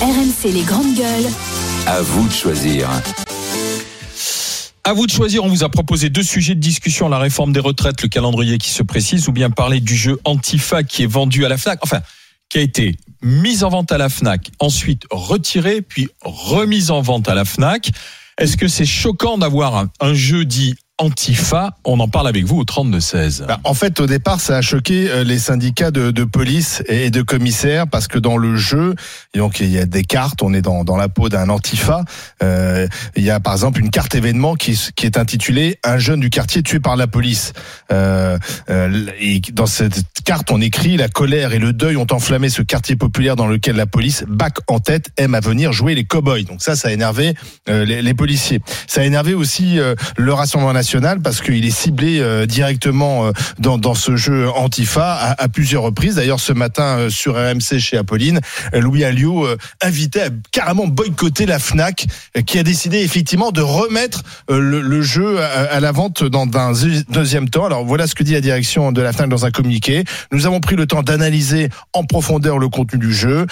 RMC les grandes gueules. À vous de choisir. À vous de choisir, on vous a proposé deux sujets de discussion, la réforme des retraites, le calendrier qui se précise, ou bien parler du jeu Antifa qui est vendu à la FNAC, enfin, qui a été mis en vente à la FNAC, ensuite retiré, puis remis en vente à la FNAC. Est-ce que c'est choquant d'avoir un, un jeu dit Antifa, on en parle avec vous au 32-16. Bah, en fait, au départ, ça a choqué euh, les syndicats de, de police et de commissaires parce que dans le jeu, donc il y a des cartes, on est dans, dans la peau d'un Antifa. Euh, il y a par exemple une carte événement qui, qui est intitulée Un jeune du quartier tué par la police. Euh, euh, et dans cette carte, on écrit La colère et le deuil ont enflammé ce quartier populaire dans lequel la police, bac en tête, aime à venir jouer les cow-boys. Donc ça, ça a énervé euh, les, les, policiers. Ça a énervé aussi euh, le Rassemblement national parce qu'il est ciblé euh, directement euh, dans, ce jeu Antifa à, à plusieurs reprises. D'ailleurs, ce matin euh, sur RMC chez Apolline, Louis Alliot invitait à carrément boycotter la Fnac, qui a décidé effectivement de remettre le, jeu à, la vente dans un deuxième temps. Alors voilà ce que dit la direction de la Fnac dans un communiqué. Nous avons pris le temps d'analyser en profondeur le contenu du jeu,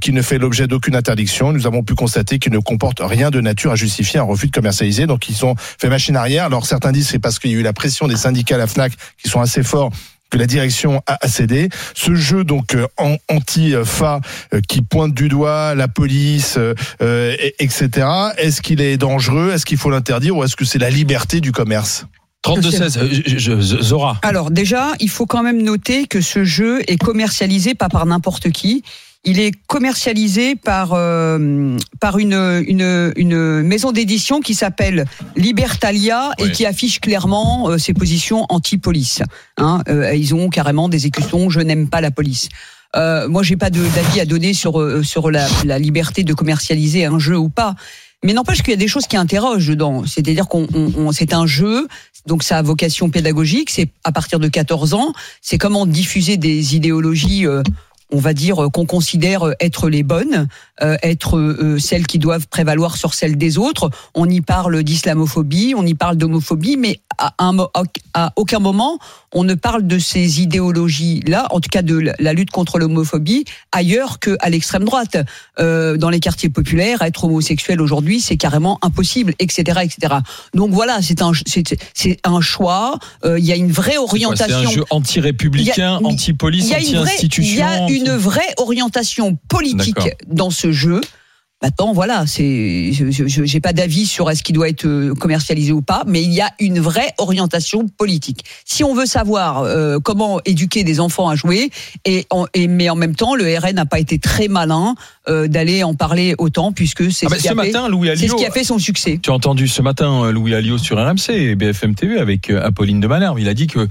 qui ne fait l'objet d'aucune interdiction. Nous avons pu constater qu'il ne comporte rien de nature à justifier un refus de commercialiser. Donc ils ont fait machine arrière. Certains disent c'est parce qu'il y a eu la pression des syndicats à la FNAC qui sont assez forts que la direction a cédé. Ce jeu donc euh, anti-FA euh, qui pointe du doigt la police, euh, etc. Est-ce qu'il est dangereux? Est-ce qu'il faut l'interdire ou est-ce que c'est la liberté du commerce? 32-16, Zora. Alors déjà, il faut quand même noter que ce jeu est commercialisé pas par n'importe qui il est commercialisé par euh, par une une, une maison d'édition qui s'appelle Libertalia et qui affiche clairement euh, ses positions anti-police. Hein, euh, ils ont carrément des écussons. Je n'aime pas la police. Euh, moi, j'ai pas d'avis à donner sur euh, sur la, la liberté de commercialiser un jeu ou pas. Mais n'empêche qu'il y a des choses qui interrogent dedans. C'est-à-dire qu'on on, c'est un jeu, donc ça a vocation pédagogique. C'est à partir de 14 ans. C'est comment diffuser des idéologies. Euh, on va dire qu'on considère être les bonnes, euh, être euh, celles qui doivent prévaloir sur celles des autres. On y parle d'islamophobie, on y parle d'homophobie, mais à, un, à, aucun moment on ne parle de ces idéologies-là, en tout cas de la lutte contre l'homophobie, ailleurs qu'à l'extrême droite. Euh, dans les quartiers populaires, être homosexuel aujourd'hui, c'est carrément impossible, etc., etc. Donc voilà, c'est un, c'est un choix. Euh, il y a une vraie orientation. C'est un jeu anti-républicain, anti-police, anti-institution. Une vraie orientation politique dans ce jeu. Maintenant, voilà, c'est, j'ai pas d'avis sur est-ce qu'il doit être euh, commercialisé ou pas, mais il y a une vraie orientation politique. Si on veut savoir euh, comment éduquer des enfants à jouer, et, et, mais en même temps, le RN n'a pas été très malin euh, d'aller en parler autant, puisque c'est ah bah ce qui a fait son succès. Tu as entendu ce matin Louis Alliot sur RMC et BFM TV avec Apolline de Malherbe. Il a dit que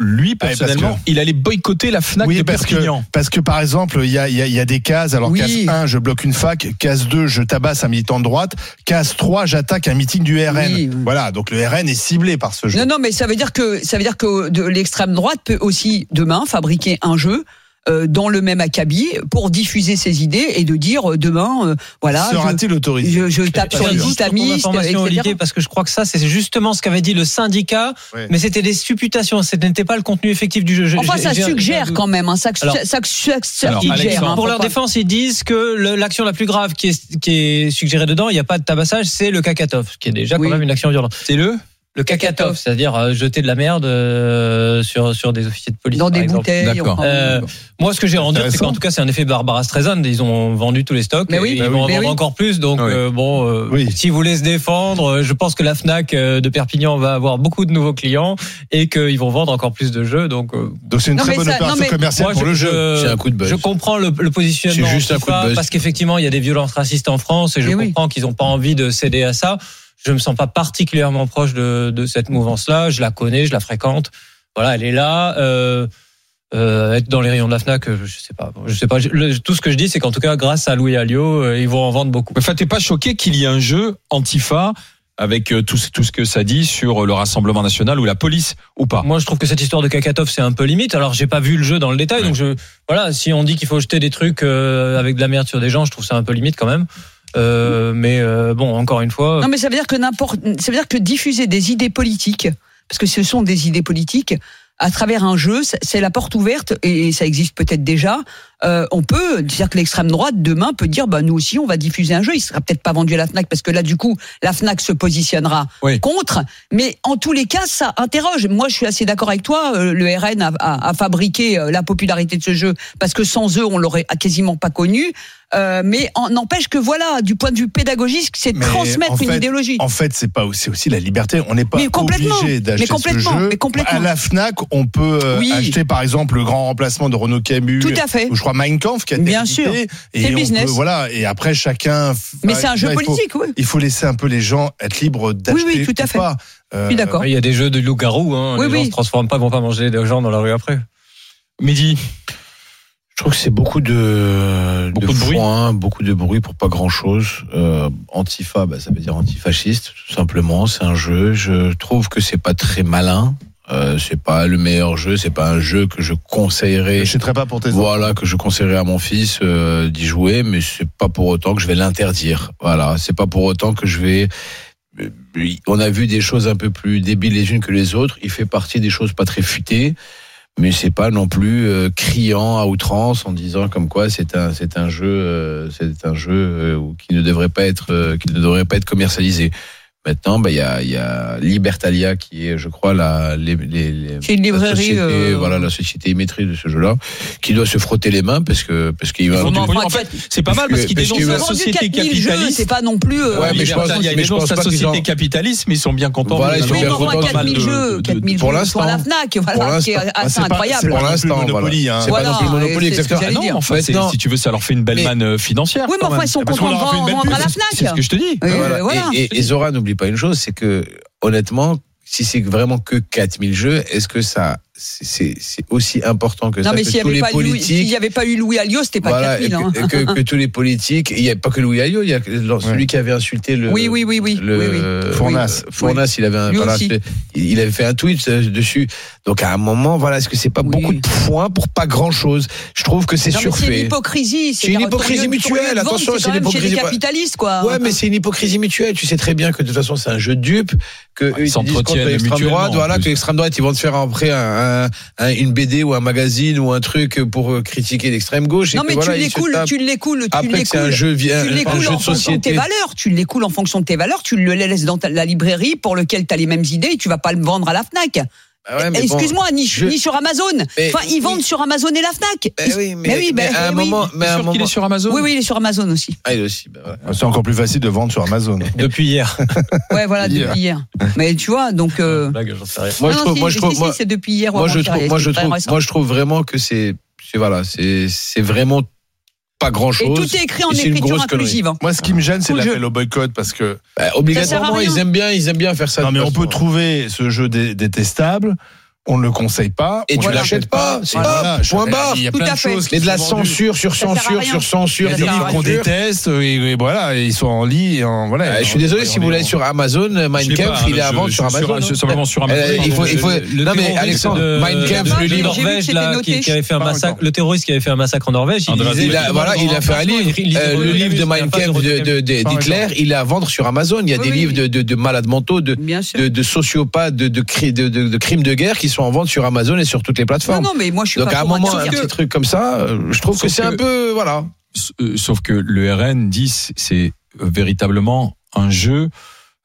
lui personnellement, que, il allait boycotter la Fnac oui, parce. Que, parce que par exemple, il y a, y, a, y a, des cases. Alors oui. case 1, je bloque une fac. Case 2, je tabasse un militant de droite. Case 3, j'attaque un meeting du RN. Oui. Voilà, donc le RN est ciblé par ce jeu. Non, non, mais ça veut dire que ça veut dire que l'extrême droite peut aussi demain fabriquer un jeu dans le même acabit pour diffuser ses idées et de dire euh, demain, euh, voilà. Sera-t-il autorisé je, je, tape sur les islamistes, Olivier, parce que je crois que ça, c'est justement ce qu'avait dit le syndicat, mais c'était des supputations, ce n'était pas le contenu effectif du jeu. Enfin, ça suggère quand même, hein, ça, alors, ça, ça, ça alors, suggère. Hein, pour leur défense, ils disent que l'action la plus grave qui est, qui est suggérée dedans, il n'y a pas de tabassage, c'est le cacatov, qui est déjà oui. quand même une action violente. C'est le le cacatov, c'est-à-dire euh, jeter de la merde euh, sur sur des officiers de police dans des exemple. bouteilles. D'accord. Euh, moi, ce que j'ai rendu, c'est qu'en tout cas, c'est un effet Barbara Streisand. Ils ont vendu tous les stocks. Mais oui, et ils vont en vendre oui. encore plus. Donc oui. euh, bon, euh, oui. si vous voulez se défendre, je pense que la Fnac de Perpignan va avoir beaucoup de nouveaux clients et qu'ils vont vendre encore plus de jeux. Donc donc c'est une non, très bonne ça, opération non, commerciale moi, pour je, le jeu. Je, un coup de buzz. je comprends le, le positionnement. C'est juste un coup de buzz. Parce qu'effectivement, il y a des violences racistes en France et je comprends qu'ils n'ont pas envie de céder à ça je me sens pas particulièrement proche de, de cette mouvance-là. Je la connais, je la fréquente. Voilà, elle est là. Euh, euh, être dans les rayons de la Fnac, je sais pas. Je sais pas. Le, tout ce que je dis, c'est qu'en tout cas, grâce à Louis Alliot, euh, ils vont en vendre beaucoup. Enfin, t'es pas choqué qu'il y ait un jeu Antifa avec tout, tout ce que ça dit sur le Rassemblement national ou la police ou pas? Moi, je trouve que cette histoire de Kakatov, c'est un peu limite. Alors, j'ai pas vu le jeu dans le détail, ouais. donc je voilà. Si on dit qu'il faut jeter des trucs euh, avec de la merde sur des gens, je trouve ça un peu limite quand même. Euh, mais euh, bon, encore une fois. Non, mais ça veut dire que n'importe, ça veut dire que diffuser des idées politiques, parce que ce sont des idées politiques, à travers un jeu, c'est la porte ouverte et ça existe peut-être déjà euh, on peut dire que l'extrême droite demain peut dire bah nous aussi on va diffuser un jeu. Il sera peut-être pas vendu à la Fnac parce que là du coup la Fnac se positionnera Oui. contre. Mais en tous les cas ça interroge. Moi je suis assez d'accord avec toi. euh, Le RN a, a- a fabriqué euh, la popularité de ce jeu parce que sans eux on l'aurait quasiment pas connu. Euh, mais n'empêche que voilà du point de vue pédagogique c'est transmettre en une idéologie. En fait, c'est pas c'est aussi la liberté. On n'est pas obligé d'acheter Mais complètement. ce jeu. Mais complètement. À la Fnac, on peut euh, Oui. acheter par exemple le grand remplacement de Renault Camus. Tout à fait. Ou je crois Mein Kampf qui a été Bien sûr. Et C'est le on business. peut- voilà. Et après chacun. Mais c'est un jeu politique, oui. Il faut laisser un peu les gens être libres d'acheter oui, tout à ou fait. pas. Euh, d'accord. Il y a des jeux de loup-garou, hein. Oui, les gens oui. se transforment pas, vont pas manger des gens dans la rue après. Mehdi, Je trouve que c'est beaucoup de, Beaucoup de bruit. foin, beaucoup de bruit pour pas grand chose. Euh, Antifa, bah, ça veut dire antifasciste, tout simplement. C'est un jeu. Je trouve que c'est pas très malin. Euh, c'est pas le meilleur jeu. C'est pas un jeu que je conseillerais. Je pas pour tes. Voilà, que je conseillerais à mon fils euh, d'y jouer, mais c'est pas pour autant que je vais l'interdire. Voilà, c'est pas pour autant que je vais. euh, On a vu des choses un peu plus débiles les unes que les autres. Il fait partie des choses pas très futées, mais c'est pas non plus euh, criant à outrance en disant comme quoi c'est un c'est un jeu euh, c'est un jeu euh, qui ne devrait pas être euh, qui ne devrait pas être commercialisé. Maintenant, bah, il y a, y a Libertalia qui est, je crois, la, les, les, C'est une la librairie. société, euh, voilà, la société émettrice de ce jeu-là, qui doit se frotter les mains parce que parce qu'il va. En en fait, c'est pas mal parce qu'il dénonce la société 4000 jeux, capitaliste. c'est pas non plus. euh, Ouais, mais je pense- il y a mais je pense la pas société ont- capitaliste, mais ils sont bien contents. Voilà, ils sont bien contents de- 4000 de- jeux, 4000 pour jeux l'instant. la Fnac, Pour voilà, qui est l'instant. Ah, assez incroyable. Pour l'instant, Monopoly, hein. C'est pas non plus Monopoly, exactement. non, c'est- Maintenant- si tu veux, ça leur fait une belle manne euh, financière. Oui, mais enfin, ils sont contents de fait vendre à la C'est ce que Fnac. je te dis. Euh, et Zora, n'oublie pas une chose, c'est que honnêtement, si c'est vraiment que 4000 jeux, est-ce que ça, c'est- aussi important que Non, ça mais que s'il n'y tous avait, les pas s'il avait eu Louis Alliot, c'était pas voilà, et 4000. hein. que, et que, que tous les politiques, il n'y a pas que Louis Alliot, il y a celui qui avait insulté le. Oui, oui, oui, oui. le oui, oui. Fournas. oui, Fournas, il avait un, voilà, il avait fait un tweet euh, dessus. Donc à un moment, voilà, est-ce que c'est pas Oui. beaucoup de points pour pas grand chose Je trouve que c'est mais C'est une surfait. hypocrisie. C'est une hypocrisie mutuelle, attention, c'est une hypocrisie- capitalistes, quoi. Ouais, mais c'est une hypocrisie mutuelle. Tu sais très bien que de toute façon, c'est un jeu de dupes, que ils s'entretiennent voilà, que l'extrême droite, ils vont te faire après un, un- un- une BD ou un magazine ou un truc pour euh, critiquer l'extrême gauche. et Non, que mais voilà, tu se l'écoules, tu l'écoules, tu que c'est un l'écoules. jeu, Tu un l'écoules jeu en de fonction de tes société. valeurs. Tu l'écoules en fonction de tes valeurs. Tu le laisses dans ta- la librairie pour lequel tu as les mêmes idées. et Tu vas pas le vendre à la Fnac. Ah ouais, mais bon, Excuse-moi, ni, je- ni sur Amazon. Mais- enfin, ils vendent sur Amazon et la Fnac. Ben Ils- oui, mais, mais oui, mais à un oui. moment, mais à un sûr qu'il moment, est sur Amazon Oui, oui, il est sur Amazon aussi. ah, il aussi, ben voilà. C'est encore plus facile de vendre sur Amazon. Depuis hier. Ouais, voilà, Hier. depuis hier. Mais tu vois, donc. euh, Blague, j'en sais rien. Moi, non, je trouve, si, moi, je si, trouve, si, moi, c'est depuis hier. moi, je trouve, moi, je trouve, moi, je trouve vraiment que c'est, c'est voilà, c'est, c'est vraiment pas grand Et chose. tout est écrit en et c'est une écriture connerie. inclusive. hein. Moi, ce qui me gêne, c'est l'appel jeu. au boycott parce que Bah, obligatoirement, ils aiment bien, ils aiment bien faire ça. non, mais on peut façon. trouver ce jeu dé- détestable. On ne le conseille pas. Et on tu ne l'achètes pas, c'est Voilà, pas, point barre. Il y a Tout plein à de fait. choses Mais de la censure sur censure sur censure. Il y a Ça des livres qu'on déteste et, et voilà, et ils sont en lit. Et en, voilà, Euh, je suis désolé si vous l'avez sur Amazon, Mein Kampf, il est hein, à vendre je- sur Amazon. Simplement sur Amazon. Il faut, il faut. Le Non mais terroriste Alexandre, Mein Kampf, le livre. Norvège là, qui, qui avait fait un massacre, le terroriste qui avait fait un massacre en Norvège, il André disait, Il a, voilà, il a fait un livre. Euh, le livre de Mein Kampf d'Hitler, il est à vendre sur Amazon. Il y a des livres de, de, de malades mentaux, de, de, de sociopathes, de crimes de guerre qui sont en vente sur Amazon et sur toutes les plateformes. non, mais moi je suis Donc pas à un moment, un petit truc comme ça, euh, je trouve que c'est un peu, voilà. Euh, Sauf que le RN dit c'est véritablement un jeu.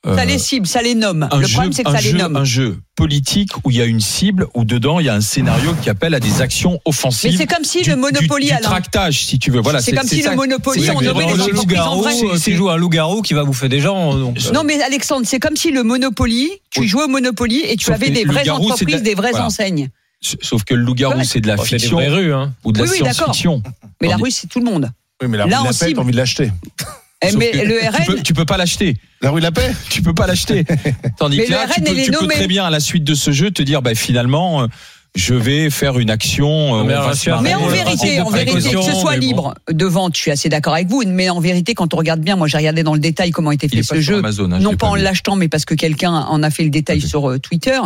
Euh, Ça les cible, ça les nomme. un Le jeu, problème, c'est que ça les nomme. un jeu politique où il y a une cible, où dedans il y a un scénario qui appelle à des actions offensives. Mais c'est comme si du, le Monopoly, du, du tractage, si tu veux. Voilà, C'est comme si ça- le Monopoly, c'est on nommait les loup-garou, euh, joues à un loup-garou qui va bouffer des gens. donc, euh, Non, mais Alexandre, c'est comme si le Monopoly, tu Oui. jouais au Monopoly et tu Sauf avais des vraies c'est entreprises, des vraies voilà. enseignes. Sauf que le loup-garou, c'est de la c'est des fiction. Hein. ou de la science-fiction. Mais la rue, c'est tout le monde. Oui, mais la rue t'as envie de l'acheter. Eh, mais le tu RN, peux, tu peux pas l'acheter. La rue de la paix Tu peux pas l'acheter. Tandis Mais que là, le tu RN, peux, tu peux très bien à la suite de ce jeu te dire, bah, finalement, euh, je vais faire une action. euh, Mais on en vérité, en que ce soit bon. libre de vente, je suis assez d'accord avec vous. Mais en vérité, quand on regarde bien, moi j'ai regardé dans le détail comment était fait ce jeu, Amazon, hein, non pas pas en l'achetant, mais parce que quelqu'un en a fait le détail sur euh, Twitter.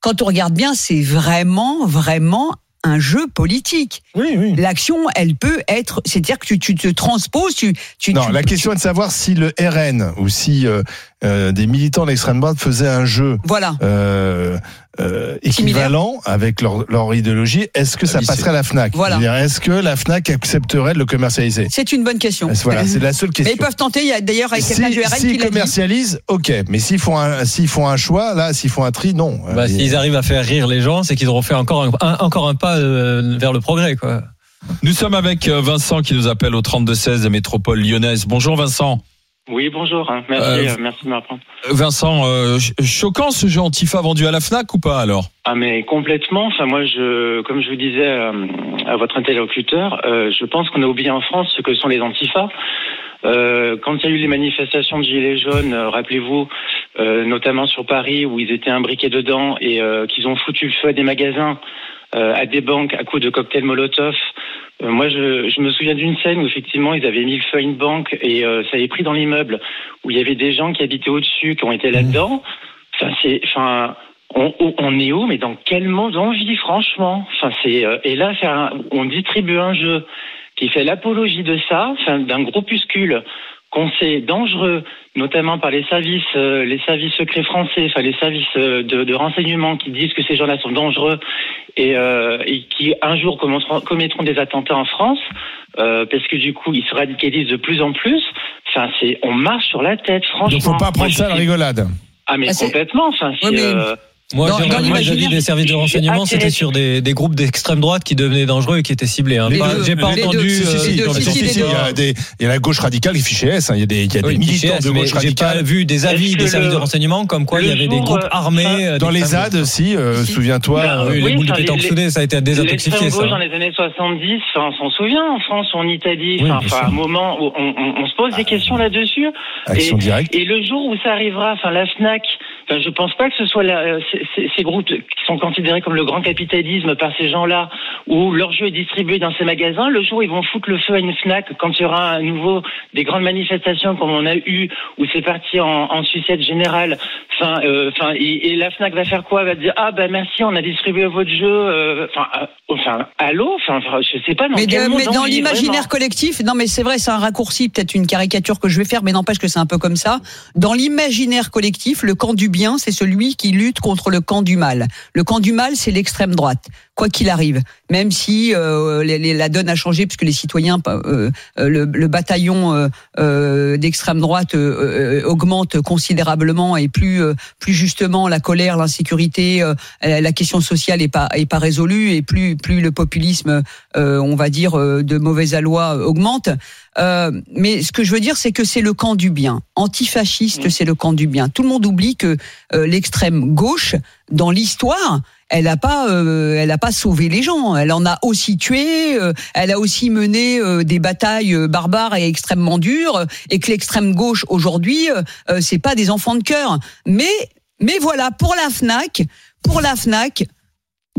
Quand on regarde bien, c'est vraiment, vraiment un jeu politique. Oui, oui. L'action, elle peut être, c'est-à-dire que tu, tu te transposes, tu, tu, Non, tu- la question est de savoir si le RN ou si euh, euh, des militants d'extrême droite faisaient un jeu Voilà. euh, euh, équivalent avec leur, leur idéologie, est-ce que ça Ah passerait à la Fnac? Voilà. Est-ce que la Fnac accepterait de le commercialiser? C'est une bonne question. Voilà, c'est la seule Mais question. ils peuvent tenter. Il y a d'ailleurs avec Si- du RN qui commercialisent, ok. Mais s'ils font un, s'ils font un choix, là, s'ils font un tri, non. Bah, Euh, S'ils arrivent à faire rire les gens, c'est qu'ils auront fait encore un, un- encore un pas euh, vers le progrès. Quoi. Nous sommes avec Vincent qui nous appelle au 32-16 des métropoles lyonnaises. Bonjour Vincent. Oui, bonjour. hein. Merci, Euh, euh, merci de m'apprendre. Vincent, euh, ch- choquant ce jeu Antifa vendu à la FNAC ou pas alors? Ah, mais complètement. Enfin, moi, je, comme je vous disais euh, à votre interlocuteur, euh, je pense qu'on a oublié en France ce que sont les antifas. Euh, quand il y a eu les manifestations de Gilets jaunes, rappelez-vous, euh, notamment sur Paris, où ils étaient imbriqués dedans et euh, qu'ils ont foutu le feu à des magasins, à des banques, à coups de cocktails Molotov. Euh, moi, je, je me souviens d'une scène où effectivement ils avaient mis le feu à une banque et euh, ça avait pris dans l'immeuble où il y avait des gens qui habitaient au-dessus, qui ont été là-dedans. Enfin, c'est, enfin, on, on- est où Mais dans quel monde on vit, franchement? Enfin, c'est euh, et là, on distribue un jeu qui fait l'apologie de ça, enfin, d'un groupuscule qu'on sait dangereux, notamment par les services, euh, les services secrets français, enfin les services euh, de, de renseignement qui disent que ces gens-là sont dangereux et, euh, et qui un jour commettront, commettront des attentats en France, euh, parce que du coup ils se radicalisent de plus en plus. Enfin, c'est, on marche sur la tête, franchement. Donc faut pas prendre ça à la rigolade. Ah mais Ah, complètement. Enfin, c'est, Ouais, mais- euh, Moi, Dans- j'ai- dans moi, des services de renseignement, c'était sur des, des groupes d'extrême droite qui devenaient dangereux et qui étaient ciblés. Hein. J'ai pas les entendu. si, si, si, si, il, y a des, il y a la gauche radicale qui fiche S. hein. Il y a des, il y a des Oui, militants de gauche j'ai pas radicale. vu des avis des services le- de renseignement comme quoi il y avait des groupes euh, armés. euh, Dans les ZAD aussi, euh, Si. souviens-toi. Oui, les boules de pétanque soudées, ça a été désintoxifié. L'extrême gauche Ça. dans les années 70, enfin, on s'en souvient en France ou en Italie. Enfin, sûr. un moment où on, se pose des questions là-dessus. Action et- directe. Et le jour où ça arrivera, enfin la Fnac, je pense pas que ce soit la- euh, ces, ces- groupes qui sont considérés comme le grand capitalisme par ces gens-là, où leur jeu est distribué dans ces magasins. Le jour où ils vont foutre le feu à une Fnac, quand il y aura à nouveau des grandes manifestations comme on a eu, où c'est parti en, en sucette générale. Enfin, euh, enfin, et, et la Fnac va faire quoi? Elle va dire ah ben merci, on a distribué votre jeu. Enfin, euh, enfin, allô, enfin, je sais pas. Dans Mais, quel de- monde mais dans l'imaginaire collectif, non mais c'est vrai, c'est un raccourci, peut-être une caricature que je vais faire, mais n'empêche que c'est un peu comme ça. Dans l'imaginaire collectif, le camp du bien, c'est celui qui lutte contre le camp du mal. Le camp du mal, c'est l'extrême droite, quoi qu'il arrive. Même si euh, la donne a changé, puisque les citoyens, euh, euh, le, le bataillon euh, euh, d'extrême droite euh, augmente considérablement, et plus, plus justement la colère, l'insécurité, la question sociale est pas est pas résolue, et plus plus le populisme on va dire, de mauvais aloi augmente. Euh, mais ce que je veux dire, c'est que c'est le camp du bien. Antifasciste, c'est le camp du bien. Tout le monde oublie que euh, l'extrême gauche, dans l'histoire, elle n'a pas, euh, elle a pas sauvé les gens. Elle en a aussi tué. euh, elle a aussi mené euh, des batailles euh, barbares et extrêmement dures. euh, Et que l'extrême gauche aujourd'hui, c'est pas des enfants de cœur. Mais, mais voilà, pour la Fnac, pour la Fnac,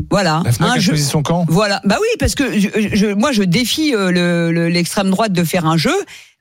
voilà, La Fnac un a jeu. choisi son camp. Voilà, bah oui, parce que je, je- moi je défie euh, le- le- l'extrême droite de faire un jeu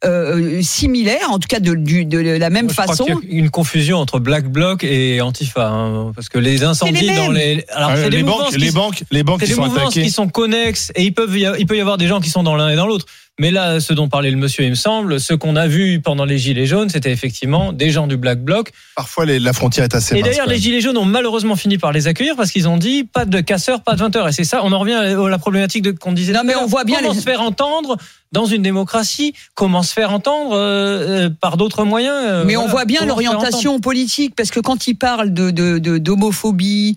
euh, similaire, en tout cas de, du- de la même Moi, je crois façon. qu'il y a une confusion entre Black Bloc et Antifa, hein, parce que les incendies les dans les, alors Euh, c'est des les, banques, qui les banques, les banques qui sont attaquées. qui sont connexes et ils peuvent y a- il peut y avoir des gens qui sont dans l'un et dans l'autre. Mais là, ce dont parlait le monsieur, il me semble, ce qu'on a vu pendant les Gilets jaunes, c'était effectivement des gens du Black Bloc. Parfois, les- la frontière est assez Et d'ailleurs, les. Gilets jaunes ont malheureusement fini par les accueillir parce qu'ils ont dit pas de casseurs, pas de 20 heures. Et c'est ça, on en revient à la problématique de qu'on disait. Non, tout à mais l'heure. on voit bien comment les- se faire entendre dans une démocratie, comment se faire entendre euh, euh, par d'autres moyens. euh, Mais on voit bien l'orientation politique, parce que quand il parle de de- de- d'homophobie,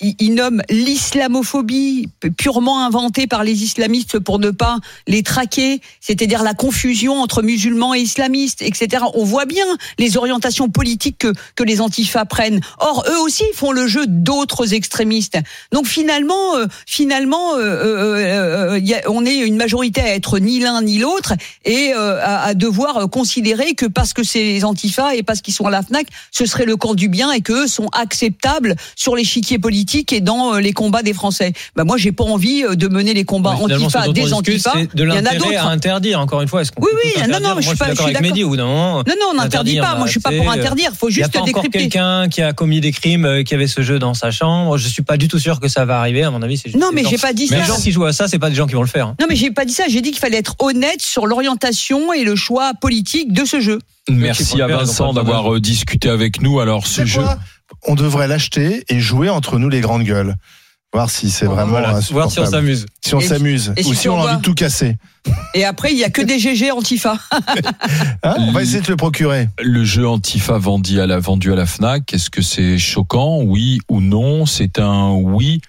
il, nomme l'islamophobie purement inventée par les islamistes pour ne pas les traquer, c'est-à-dire la confusion entre musulmans et islamistes, etc. On voit bien les orientations politiques que, que les antifas prennent. Or, eux aussi font le jeu d'autres extrémistes. Donc finalement, euh, finalement, euh, euh, on est une majorité à être ni l'un ni l'autre et à, devoir considérer que parce que c'est les antifas et parce qu'ils sont à la Fnac, ce serait le camp du bien et qu'eux sont acceptables sur l'échiquier politique politique et dans euh, les combats des Français. Bah moi, j'ai pas envie euh, de mener les combats Ouais, antifa des c'est de Il y en a l'intérêt à d'autres. interdire. Encore une fois, est-ce qu'on Oui, oui, non, non, je Moi, suis pas- d'accord je suis avec d'accord. Mehdi, bout d'un moment. Non, non, on n'interdit Interdire, pas. Moi, je suis pas pour c'est, euh, interdire. Faut Il n'y a juste pas encore décrypter. quelqu'un qui a commis des crimes, qui avait ce jeu dans sa chambre. Je suis pas du tout sûr que ça va arriver. À mon avis, c'est juste Non, mais j'ai pas dit ça. les gens qui jouent à ça, c'est pas des gens qui vont le faire. hein. Non, mais j'ai pas dit ça. J'ai dit qu'il fallait être honnête sur l'orientation et le choix politique de ce jeu. Merci à Vincent d'avoir discuté avec nous. Alors, ce jeu. On devrait l'acheter et jouer entre nous les grandes gueules. Voir si c'est vraiment Voilà. Voir si on s'amuse. Si on s'amuse ou si si on on a envie de tout casser. Et après, il y a que des GG antifa. Hein on va essayer de le procurer. Le jeu Antifa vendu à la, vendu à la FNAC, est-ce que c'est choquant? Oui ou non? C'est un oui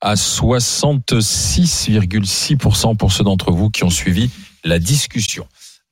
à 66,6% pour ceux d'entre vous qui ont suivi la discussion.